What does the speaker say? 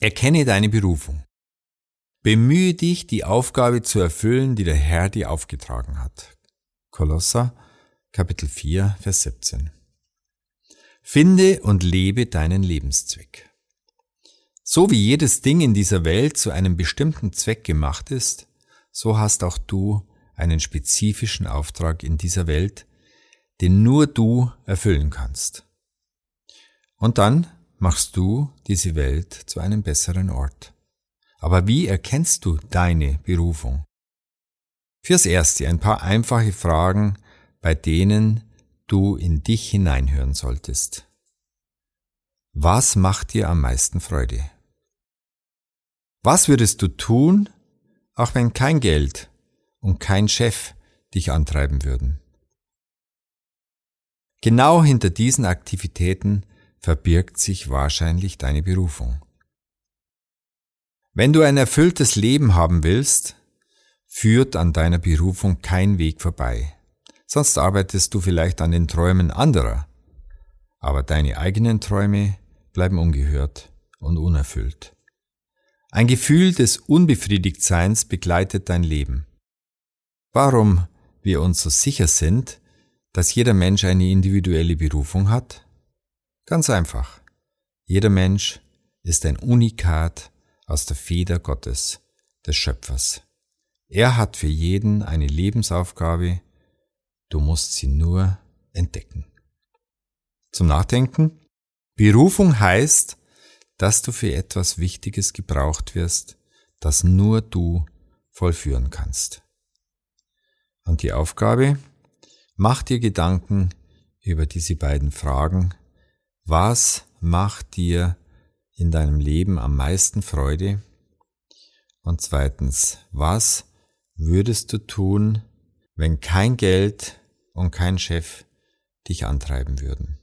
Erkenne deine Berufung. Bemühe dich, die Aufgabe zu erfüllen, die der Herr dir aufgetragen hat. Kolosser, Kapitel 4, Vers 17. Finde und lebe deinen Lebenszweck. So wie jedes Ding in dieser Welt zu einem bestimmten Zweck gemacht ist, so hast auch du einen spezifischen Auftrag in dieser Welt, den nur du erfüllen kannst. Und dann machst du diese Welt zu einem besseren Ort. Aber wie erkennst du deine Berufung? Fürs Erste ein paar einfache Fragen, bei denen du in dich hineinhören solltest. Was macht dir am meisten Freude? Was würdest du tun, auch wenn kein Geld und kein Chef dich antreiben würden? Genau hinter diesen Aktivitäten verbirgt sich wahrscheinlich deine Berufung. Wenn du ein erfülltes Leben haben willst, führt an deiner Berufung kein Weg vorbei. Sonst arbeitest du vielleicht an den Träumen anderer, aber deine eigenen Träume bleiben ungehört und unerfüllt. Ein Gefühl des Unbefriedigtseins begleitet dein Leben. Warum wir uns so sicher sind, dass jeder Mensch eine individuelle Berufung hat? Ganz einfach. Jeder Mensch ist ein Unikat aus der Feder Gottes, des Schöpfers. Er hat für jeden eine Lebensaufgabe, du musst sie nur entdecken. Zum Nachdenken. Berufung heißt, dass du für etwas Wichtiges gebraucht wirst, das nur du vollführen kannst. Und die Aufgabe? Mach dir Gedanken über diese beiden Fragen was macht dir in deinem Leben am meisten Freude? Und zweitens, was würdest du tun, wenn kein Geld und kein Chef dich antreiben würden?